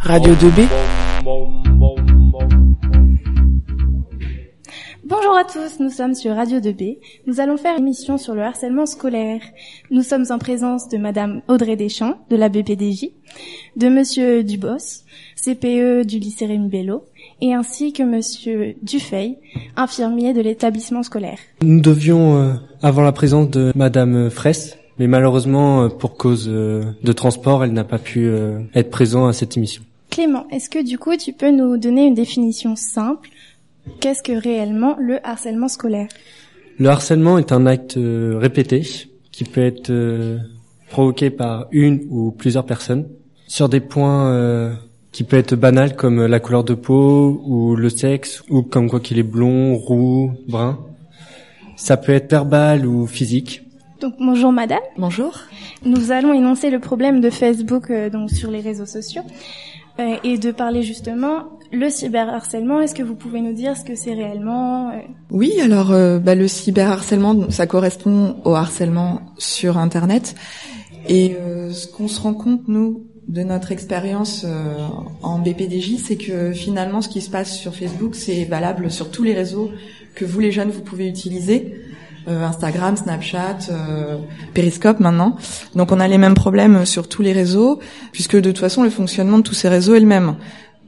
Radio 2B. Bonjour à tous, nous sommes sur Radio 2B. Nous allons faire une émission sur le harcèlement scolaire. Nous sommes en présence de Madame Audrey Deschamps, de la BPDJ, de Monsieur Dubos, CPE du lycée Rémi Bello, et ainsi que Monsieur Dufeil, infirmier de l'établissement scolaire. Nous devions euh, avoir la présence de Madame Fraisse, mais malheureusement, euh, pour cause euh, de transport, elle n'a pas pu euh, être présente à cette émission. Clément, est-ce que du coup tu peux nous donner une définition simple? Qu'est-ce que réellement le harcèlement scolaire? Le harcèlement est un acte répété qui peut être provoqué par une ou plusieurs personnes sur des points qui peuvent être banals comme la couleur de peau ou le sexe ou comme quoi qu'il est blond, roux, brun. Ça peut être verbal ou physique. Donc bonjour Madame. Bonjour. Nous allons énoncer le problème de Facebook euh, donc sur les réseaux sociaux euh, et de parler justement le cyberharcèlement. Est-ce que vous pouvez nous dire ce que c'est réellement euh, Oui, alors euh, bah, le cyberharcèlement, ça correspond au harcèlement sur Internet. Et euh, ce qu'on se rend compte, nous, de notre expérience euh, en BPDJ, c'est que finalement, ce qui se passe sur Facebook, c'est valable sur tous les réseaux que vous, les jeunes, vous pouvez utiliser. Euh, Instagram, Snapchat, euh, Periscope maintenant. Donc on a les mêmes problèmes sur tous les réseaux, puisque de toute façon le fonctionnement de tous ces réseaux est le même.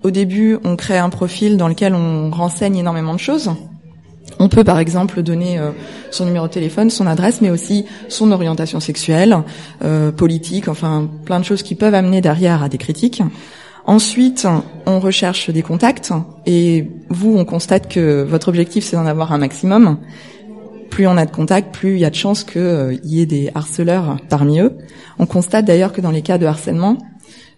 Au début, on crée un profil dans lequel on renseigne énormément de choses. On peut par exemple donner euh, son numéro de téléphone, son adresse, mais aussi son orientation sexuelle, politique, enfin plein de choses qui peuvent amener derrière à des critiques. Ensuite, on recherche des contacts et vous, on constate que votre objectif c'est d'en avoir un maximum. Plus on a de contacts, plus il y a de chances qu'il y ait des harceleurs parmi eux. On constate d'ailleurs que dans les cas de harcèlement,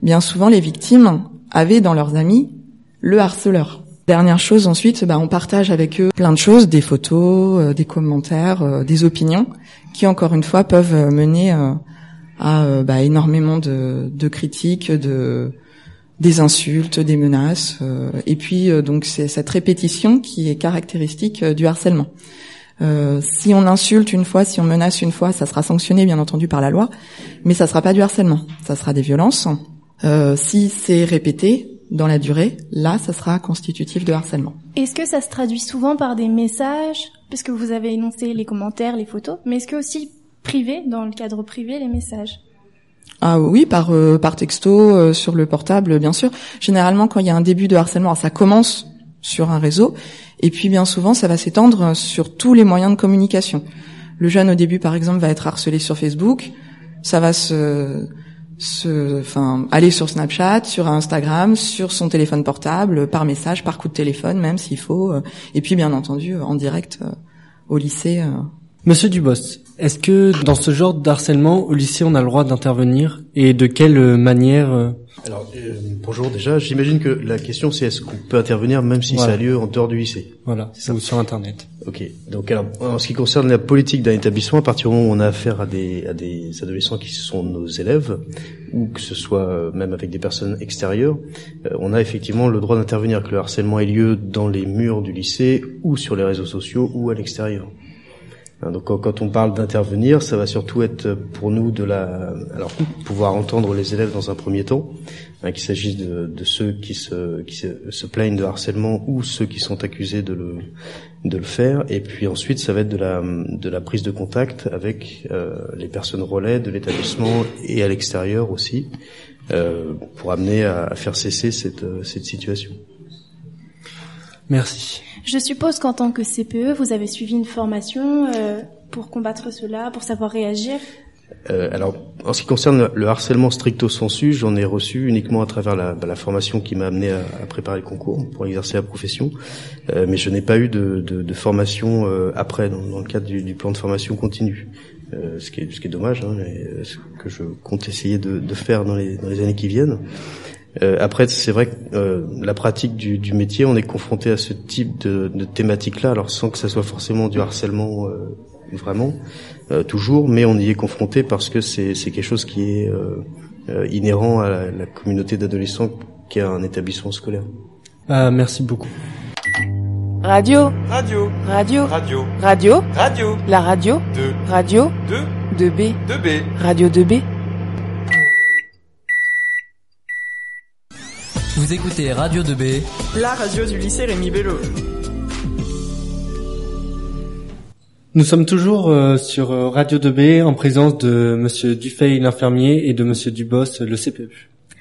bien souvent les victimes avaient dans leurs amis le harceleur. Dernière chose ensuite, bah, on partage avec eux plein de choses, des photos, euh, des commentaires, euh, des opinions, qui encore une fois peuvent euh, mener euh, à euh, bah, énormément de, critiques, de des insultes, des menaces, euh, et puis euh, donc c'est cette répétition qui est caractéristique euh, du harcèlement. Euh, si on insulte une fois, si on menace une fois, ça sera sanctionné bien entendu par la loi, mais ça sera pas du harcèlement, ça sera des violences. Euh, si c'est répété dans la durée, là, ça sera constitutif de harcèlement. Est-ce que ça se traduit souvent par des messages Puisque vous avez énoncé les commentaires, les photos, mais est-ce que aussi privé, dans le cadre privé, les messages? Ah oui, par euh, par texto, euh, sur le portable, bien sûr. Généralement, quand il y a un début de harcèlement, alors ça commence sur un réseau, et puis bien souvent, ça va s'étendre sur tous les moyens de communication. Le jeune, au début, par exemple, va être harcelé sur Facebook, ça va se se, enfin, aller sur Snapchat, sur Instagram, sur son téléphone portable, par message, par coup de téléphone, même s'il faut, et puis bien entendu en direct euh, au lycée. euh. Monsieur Dubos, est-ce que dans ce genre d'harcèlement au lycée on a le droit d'intervenir et de quelle euh, manière euh, Alors, euh, bonjour déjà. J'imagine que la question c'est est-ce qu'on peut intervenir même si Voilà. ça a lieu en dehors du lycée? Voilà, C'est ça. ou sur internet. Ok. Donc alors, en ce qui concerne la politique d'un établissement, à partir du moment où on a affaire à des, à des adolescents qui sont nos élèves, ou que ce soit même avec des personnes extérieures, on a effectivement le droit d'intervenir, que le harcèlement ait lieu dans les murs du lycée, ou sur les réseaux sociaux, ou à l'extérieur. Hein, Donc quand- on parle d'intervenir, ça va surtout être pour nous de la, alors pouvoir entendre les élèves dans un premier temps, hein, qu'il s'agisse de, de ceux qui se, qui se, se plaignent de harcèlement ou ceux qui sont accusés de le, de le faire, et puis ensuite ça va être de la, de la prise de contact avec euh, les personnes relais de l'établissement et à l'extérieur aussi, euh, pour amener à, à faire cesser cette, euh, cette situation. Merci. Je suppose qu'en tant que CPE, vous avez suivi une formation euh, pour combattre cela, pour savoir réagir. Euh, alors, en ce qui concerne le, le harcèlement stricto sensu, j'en ai reçu uniquement à travers la, bah, la formation qui m'a amené à, à préparer le concours pour exercer la profession, Euh, mais je n'ai pas eu de, de, de formation euh, après dans, dans le cadre du, du plan de formation continue, Euh, ce, qui est, ce qui est dommage, hein, mais, euh, ce que je compte essayer de, de faire dans les, dans les années qui viennent. Euh, après, c'est vrai que euh, la pratique du, du métier, on est confronté à ce type de, de thématique-là, alors sans que ça soit forcément du harcèlement euh, vraiment, euh, toujours, mais on y est confronté parce que c'est c'est quelque chose qui est euh, euh, inhérent à la, la communauté d'adolescents qui a un établissement scolaire. Ah, merci beaucoup. Radio, Radio, radio, radio, radio, radio, la radio, 2, radio, 2, 2B, 2B. radio 2B. Vous écoutez Radio 2B, la radio du lycée Rémi Bello. Nous sommes toujours euh, sur euh, Radio 2B en présence de Monsieur Dufay, l'infirmier, et de Monsieur Dubos, le CPE.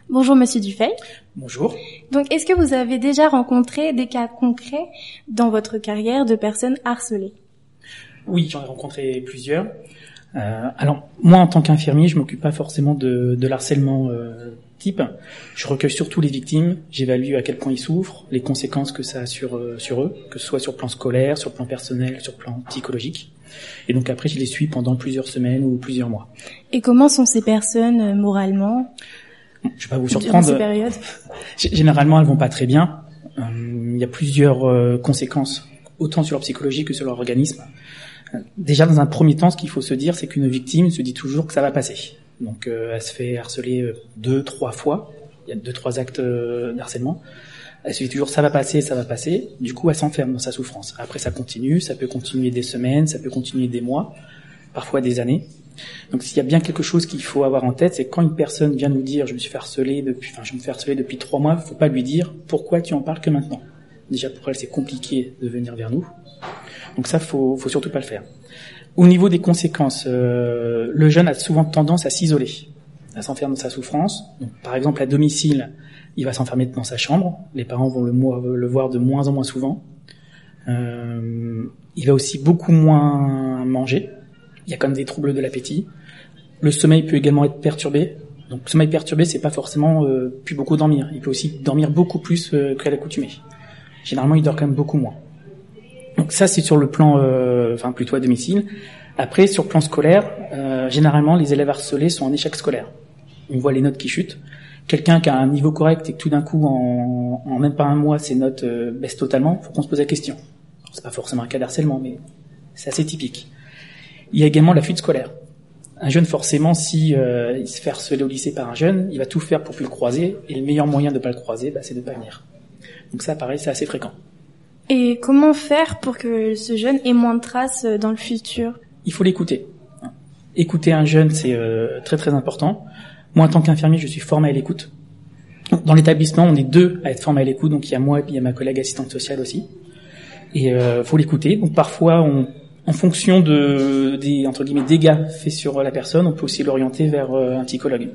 Bonjour Monsieur Dufay. Bonjour. Donc, est-ce que vous avez déjà rencontré des cas concrets dans votre carrière de personnes harcelées? Oui, j'en ai rencontré plusieurs. Euh, alors, moi, en tant qu'infirmier, je m'occupe pas forcément de, de l'harcèlement euh, type. Je recueille surtout les victimes, j'évalue à quel point ils souffrent, les conséquences que ça a sur, euh, sur eux, que ce soit sur le plan scolaire, sur le plan personnel, sur le plan psychologique. Et donc après, je les suis pendant plusieurs semaines ou plusieurs mois. Et comment sont ces personnes euh, moralement? Je vais pas vous surprendre. Durant ces périodes? Généralement, elles vont pas très bien. Euh, Il y a plusieurs conséquences, autant sur leur psychologie que sur leur organisme. Déjà, dans un premier temps, ce qu'il faut se dire, c'est qu'une victime se dit toujours que ça va passer. Donc, euh, elle se fait harceler euh, deux, trois fois. Il y a deux, trois actes euh, d'harcèlement. Elle se dit toujours ça va passer, ça va passer. Du coup, elle s'enferme dans sa souffrance. Après, ça continue. Ça peut continuer des semaines, ça peut continuer des mois, parfois des années. Donc, s'il y a bien quelque chose qu'il faut avoir en tête, c'est quand une personne vient nous dire je me suis fait harceler depuis, enfin, je me fais harceler depuis trois mois, faut pas lui dire pourquoi tu en parles que maintenant. Déjà, pour elle, c'est compliqué de venir vers nous. Donc ça, faut, faut surtout pas le faire. Au niveau des conséquences, euh, le jeune a souvent tendance à s'isoler, à s'enfermer dans sa souffrance. Par exemple, à domicile, il va s'enfermer dans sa chambre. Les parents vont le voir de moins en moins souvent. Euh, il va aussi beaucoup moins manger. Il y a quand même des troubles de l'appétit. Le sommeil peut également être perturbé. Donc, le sommeil perturbé, c'est pas forcément euh, plus beaucoup dormir. Il peut aussi dormir beaucoup plus euh, qu'à l'accoutumée. Généralement, il dort quand même beaucoup moins. Donc ça, c'est sur le plan, euh, enfin plutôt à domicile. Après, sur le plan scolaire, euh, généralement, les élèves harcelés sont en échec scolaire. On voit les notes qui chutent. Quelqu'un qui a un niveau correct et que tout d'un coup, en, en même pas un mois, ses notes euh, baissent totalement, faut qu'on se pose la question. C'est pas forcément un cas d'harcèlement, mais c'est assez typique. Il y a également la fuite scolaire. Un jeune, forcément, si euh, il se fait harceler au lycée par un jeune, il va tout faire pour plus le croiser, et le meilleur moyen de pas le croiser, bah, c'est de pas venir. Donc ça, pareil, c'est assez fréquent. Et comment faire pour que ce jeune ait moins de traces euh, dans le futur? Il faut l'écouter. Écouter un jeune, c'est euh, très très important. Moi, en tant qu'infirmier, je suis formé à l'écoute. Dans l'établissement, on est deux à être formés à l'écoute, donc il y a moi et puis il y a ma collègue assistante sociale aussi. Et euh, faut l'écouter. Donc parfois, on, en fonction de des entre guillemets dégâts faits sur la personne, on peut aussi l'orienter vers euh, un psychologue.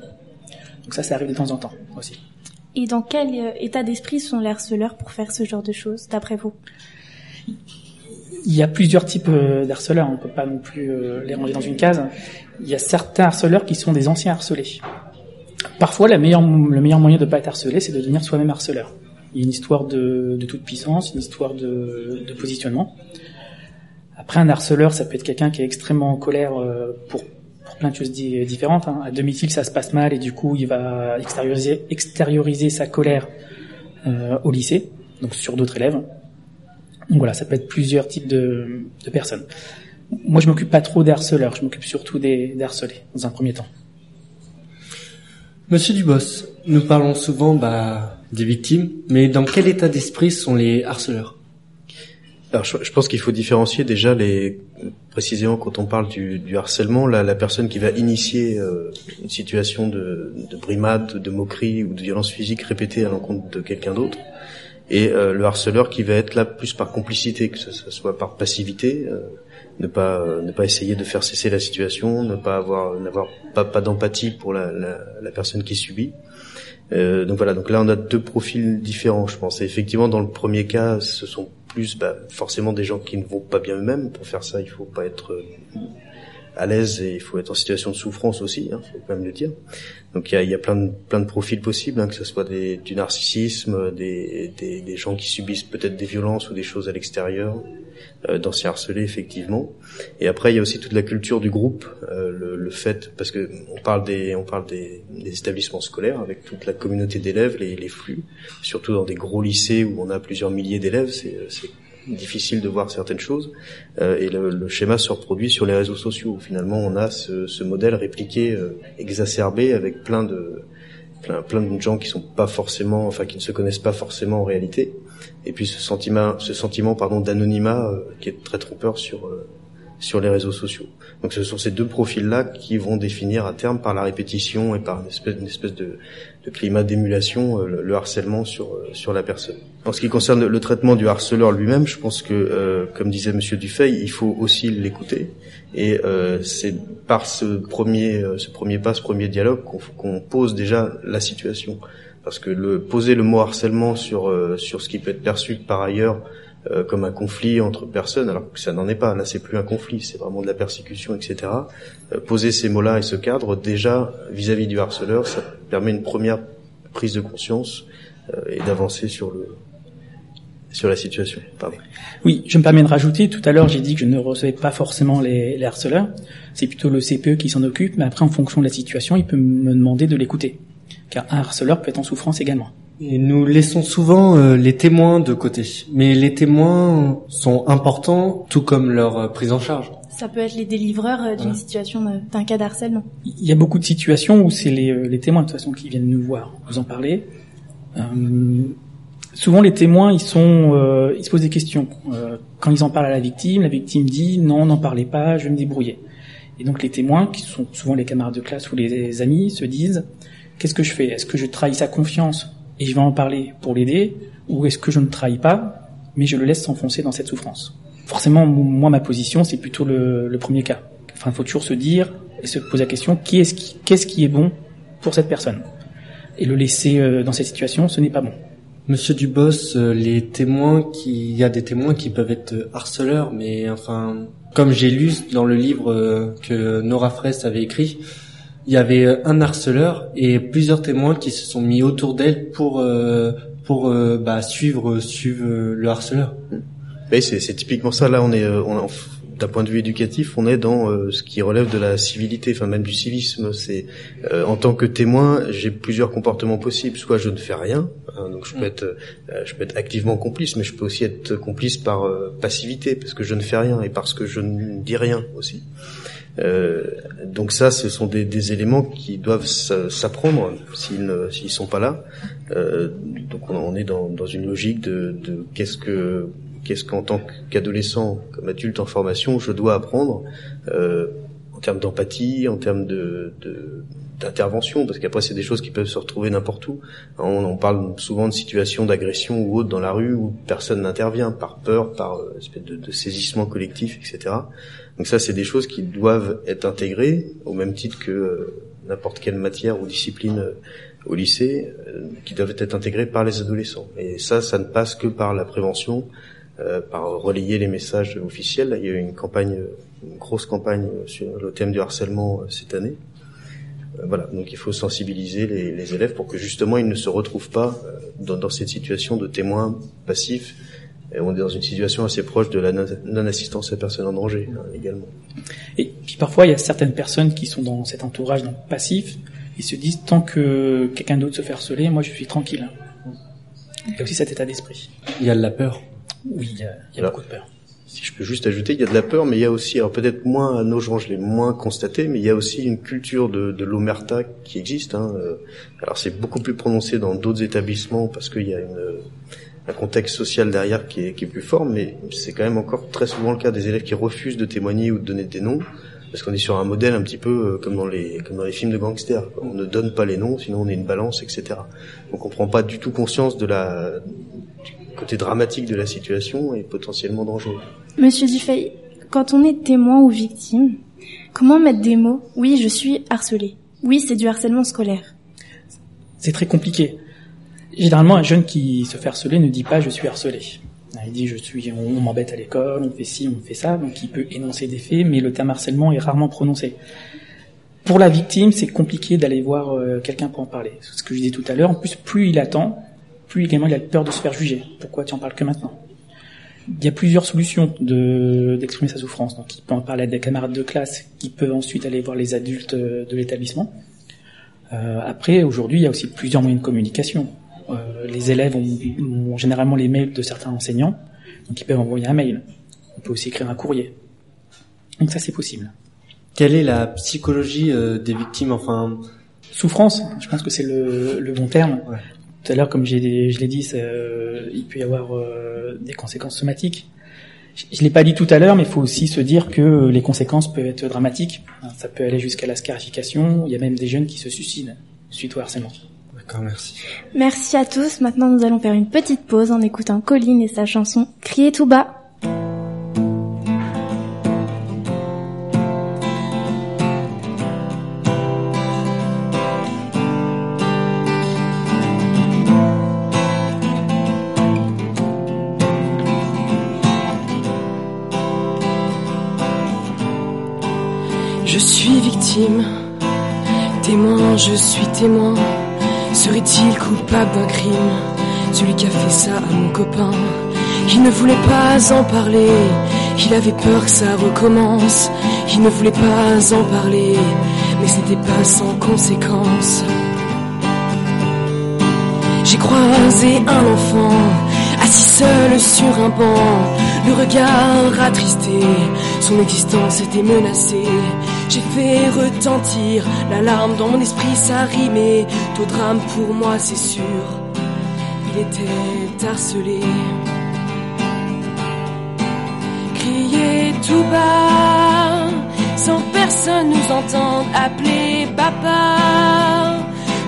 Donc ça, ça arrive de temps en temps aussi. Et dans quel euh, état d'esprit sont les harceleurs pour faire ce genre de choses, d'après vous? Il y a plusieurs types euh, d'harceleurs, on peut pas non plus euh, les ranger dans une case. Il y a certains harceleurs qui sont des anciens harcelés. Parfois, le meilleur moyen de pas être harcelé, c'est de devenir soi-même harceleur. Il y a une histoire de, de toute puissance, une histoire de, de positionnement. Après, un harceleur, ça peut être quelqu'un qui est extrêmement en colère pour plein de choses di- différentes. hein. À domicile, ça se passe mal et du coup, il va extérioriser, extérioriser sa colère euh, au lycée, donc sur d'autres élèves. Donc voilà, ça peut être plusieurs types de, de personnes. Moi, je m'occupe pas trop des harceleurs, je m'occupe surtout des, des harcelés, dans un premier temps. Monsieur Dubos, nous parlons souvent bah, des victimes, mais dans quel état d'esprit sont les harceleurs? Alors, je, je pense qu'il faut différencier déjà les précisément quand on parle du, du harcèlement, la, la personne qui va initier euh, une situation de, de brimade, de moquerie ou de violence physique répétée à l'encontre de quelqu'un d'autre, et euh, le harceleur qui va être là plus par complicité, que ce, soit par passivité, euh, ne pas euh, ne pas essayer de faire cesser la situation, ne pas avoir n'avoir pas, pas d'empathie pour la, la, la personne qui subit. Euh, donc voilà, donc là on a deux profils différents, je pense. Et effectivement, dans le premier cas, ce sont plus bah, forcément des gens qui ne vont pas bien eux-mêmes. Pour faire ça, il faut pas être euh, à l'aise et il faut être en situation de souffrance aussi, hein, faut quand même le dire. Donc il y a, y a plein de plein de profils possibles, hein, que ce soit des, du narcissisme, des, des gens qui subissent peut-être des violences ou des choses à l'extérieur, euh, d'anciens harcelés effectivement. Et après il y a aussi toute la culture du groupe, euh, le, le fait parce que on parle des on parle des, des établissements scolaires avec toute la communauté d'élèves, les, les flux, surtout dans des gros lycées où on a plusieurs milliers d'élèves, c'est c'est difficile de voir certaines choses euh, et le, le schéma se reproduit sur les réseaux sociaux. Finalement, on a ce, ce modèle répliqué, euh, exacerbé avec plein de plein, plein de gens qui sont pas forcément, enfin qui ne se connaissent pas forcément en réalité. Et puis ce sentiment, ce sentiment pardon d'anonymat euh, qui est très trompeur sur euh, sur les réseaux sociaux. Donc ce sont ces deux profils-là qui vont définir à terme par la répétition et par une espèce, une espèce de, de climat d'émulation euh, le, harcèlement sur euh, sur la personne. En ce qui concerne le, traitement du harceleur lui-même, je pense que, euh, comme disait Monsieur Dufay, il faut aussi l'écouter et c'est par ce premier ce premier pas, ce premier dialogue qu'on pose déjà la situation. Parce que le poser le mot harcèlement sur sur ce qui peut être perçu par ailleurs euh, comme un conflit entre personnes, alors que ça n'en est pas. Là, c'est plus un conflit, c'est vraiment de la persécution, etc. Euh, poser ces mots-là et ce cadre, déjà vis-à-vis du harceleur, ça permet une première prise de conscience euh, et d'avancer sur le sur la situation. Pardon. Oui, je me permets de rajouter. Tout à l'heure, j'ai dit que je ne recevais pas forcément les, les harceleurs. C'est plutôt le CPE qui s'en occupe, mais après, en fonction de la situation, il peut me demander de l'écouter, car un harceleur peut être en souffrance également. Et nous laissons souvent euh, les témoins de côté. Mais les témoins sont importants, tout comme leur euh, prise en charge. Ça peut être les délivreurs euh, d'une situation, d'un cas d'harcèlement. Il y a beaucoup de situations où c'est les, les, témoins de toute façon qui viennent nous voir, vous en parler. Euh, souvent les témoins, ils sont, ils se posent des questions. quand ils en parlent à la victime, la victime dit non, n'en parlez pas, je vais me débrouiller. Et donc les témoins, qui sont souvent les camarades de classe ou les amis, se disent qu'est-ce que je fais? Est-ce que je trahis sa confiance et je vais en parler pour l'aider, ou est-ce que je ne trahis pas, mais je le laisse s'enfoncer dans cette souffrance? Forcément, moi, ma position, c'est plutôt le, premier cas. Enfin, faut toujours se dire et se poser la question qui est-ce qui, qu'est-ce qui est bon pour cette personne? Et le laisser euh, dans cette situation, ce n'est pas bon. Monsieur Dubos, euh, les témoins qui, il y a des témoins qui peuvent être harceleurs, mais enfin, comme j'ai lu dans le livre euh, que Nora Fraisse avait écrit, il y avait euh, un harceleur et plusieurs témoins qui se sont mis autour d'elle pour euh, pour euh, bah, suivre suivre le harceleur. Oui, c'est, c'est typiquement ça. Là, on est, on, d'un point de vue éducatif, on est dans ce qui relève de la civilité, enfin même du civisme. C'est en tant que témoin, j'ai plusieurs comportements possibles. Soit je ne fais rien, hein, donc je peux mm. être, je peux être activement complice, mais je peux aussi être complice par passivité parce que je ne fais rien et parce que je ne dis rien aussi. Euh, donc ça, ce sont des, des éléments qui doivent s'apprendre s'ils ne s'ils sont pas là. Euh, donc on, est dans, dans, une logique de, de qu'est-ce que qu'est-ce qu'en tant qu'adolescent, comme adulte en formation, je dois apprendre euh, en termes d'empathie, en termes de, de d'intervention, parce qu'après c'est des choses qui peuvent se retrouver n'importe où. On, parle souvent de situations d'agression ou autre dans la rue où personne n'intervient par peur, par euh, espèce de, saisissement collectif, etc. Donc ça, c'est des choses qui doivent être intégrées au même titre que euh, n'importe quelle matière ou discipline euh, au lycée, qui doivent être intégrées par les adolescents. Et ça, ça ne passe que par la prévention, par relayer les messages officiels. il y a eu une campagne, une grosse campagne sur le thème du harcèlement cette année. Voilà, donc il faut sensibiliser les, les, élèves pour que justement ils ne se retrouvent pas dans, dans cette situation de témoins passifs et on est dans une situation assez proche de la non-assistance à personne en danger hein, également. Et puis parfois, il y a certaines personnes qui sont dans cet entourage donc passif, ils se disent tant que quelqu'un d'autre se fait harceler, moi je suis tranquille. Il y a aussi cet état d'esprit. Il y a de la peur. Oui, il y a, il y a beaucoup de peur. Si je peux juste ajouter, il y a de la peur, mais il y a aussi, alors peut-être moins à nos gens, je l'ai moins constaté, mais il y a aussi une culture de, de l'omerta qui existe. Hein. Alors c'est beaucoup plus prononcé dans d'autres établissements parce qu'il y a une un contexte social derrière qui est, qui est plus fort, mais c'est quand même encore très souvent le cas des élèves qui refusent de témoigner ou de donner des noms, parce qu'on est sur un modèle un petit peu euh, comme dans les comme dans les films de gangsters. On ne donne pas les noms, sinon on est une balance, etc. Donc on prend pas du tout conscience de la du côté dramatique de la situation et potentiellement dangereux. Monsieur Dufay, quand on est témoin ou victime, comment mettre des mots Oui, je suis harcelé. Oui, c'est du harcèlement scolaire. C'est très compliqué. Généralement, un jeune qui se fait harceler ne dit pas je suis harcelé. Il dit je suis, on, m'embête à l'école, on fait ci, on fait ça, donc il peut énoncer des faits, mais le terme harcèlement est rarement prononcé. Pour la victime, c'est compliqué d'aller voir euh, quelqu'un pour en parler. C'est ce que je disais tout à l'heure. En plus, plus il attend, plus également il a peur de se faire juger. Pourquoi tu en parles que maintenant? Il y a plusieurs solutions de, d'exprimer sa souffrance. Donc, il peut en parler à des camarades de classe, qui peuvent ensuite aller voir les adultes euh, de l'établissement. Euh, après, aujourd'hui, il y a aussi plusieurs moyens de communication. Euh, les élèves ont, généralement les mails de certains enseignants, donc ils peuvent envoyer un mail. On peut aussi écrire un courrier. Donc ça, c'est possible. Quelle est la psychologie euh, des victimes? Enfin, souffrance. Je pense que c'est le, bon terme. Tout à l'heure, comme je l'ai dit, euh, il peut y avoir des conséquences somatiques. Je l'ai pas dit tout à l'heure, mais il faut aussi se dire que les conséquences peuvent être dramatiques. Ça peut aller jusqu'à la scarification. Il y a même des jeunes qui se suicident suite au harcèlement. D'accord, merci. Merci à tous. Maintenant, nous allons faire une petite pause en écoutant Colline et sa chanson Crier tout bas. Je suis témoin. Serait-il coupable d'un crime? Celui qui a fait ça à mon copain. Il ne voulait pas en parler, il avait peur que ça recommence. Il ne voulait pas en parler, mais c'était pas sans conséquence. J'ai croisé un enfant, assis seul sur un banc, le regard attristé, son existence était menacée. J'ai fait retentir l'alarme dans mon esprit, ça rimait au drame pour moi, c'est sûr. Il était harcelé. Crier tout bas, sans personne nous entende appeler papa.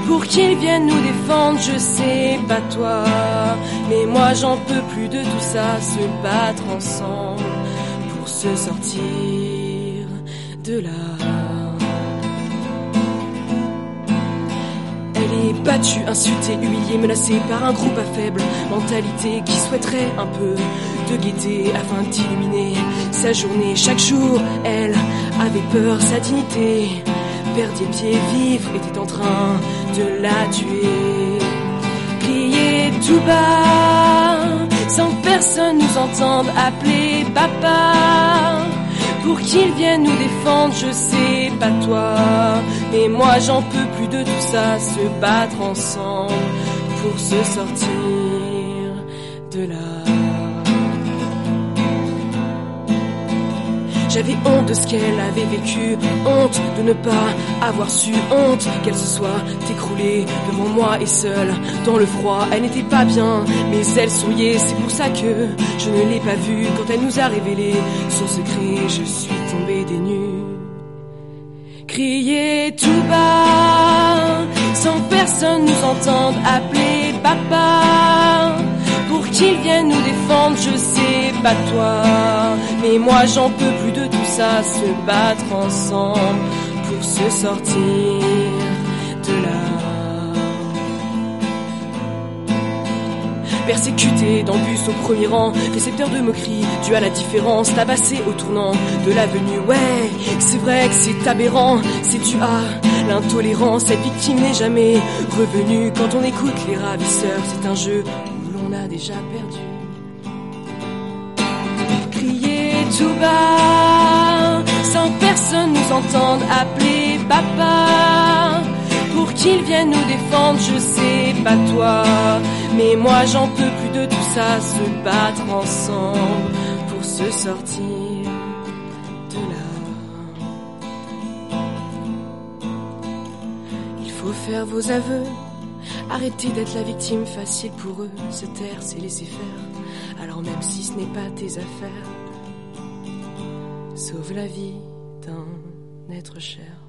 Pour qu'il vienne nous défendre, je sais pas toi. Mais moi j'en peux plus de tout ça, se battre ensemble pour se sortir Elle est battue, insultée, humiliée, menacée par un groupe à faible mentalité qui souhaiterait un peu de gaieté afin d'illuminer sa journée. Chaque jour, elle avait peur, sa dignité perdait pied, vivre était en train de la tuer. Crier tout bas, sans que personne nous entende appeler papa. Pour qu'il vienne nous défendre, je sais pas toi. Mais moi j'en peux plus de tout ça, se battre ensemble pour se sortir de là. J'avais honte de ce qu'elle avait vécu, honte de ne pas avoir su, honte qu'elle se soit écroulée devant moi et seule dans le froid. Elle n'était pas bien, mais elle souriait, c'est pour ça que je ne l'ai pas vue quand elle nous a révélé son secret. Je suis tombée des nues. Crier tout bas, sans personne nous entende appeler papa pour qu'il vienne nous défendre, je sais pas toi. Mais moi j'en peux plus de tout ça, se battre ensemble pour se sortir de là. Persécuté dans bus au premier rang, récepteur de moqueries, dû à la différence, tabassé au tournant de l'avenue. Ouais, c'est vrai que c'est aberrant, c'est dû à l'intolérance. Cette victime n'est jamais revenue. Quand on écoute les ravisseurs, c'est un jeu déjà perdu. Crier tout bas, sans que personne nous entende appeler papa. Pour qu'il vienne nous défendre, je sais pas toi. Mais moi j'en peux plus de tout ça, se battre ensemble pour se sortir de là. Il faut faire vos aveux. Arrêtez d'être la victime facile pour eux, se taire, c'est laisser faire. Alors même si ce n'est pas tes affaires, sauve la vie d'un être cher.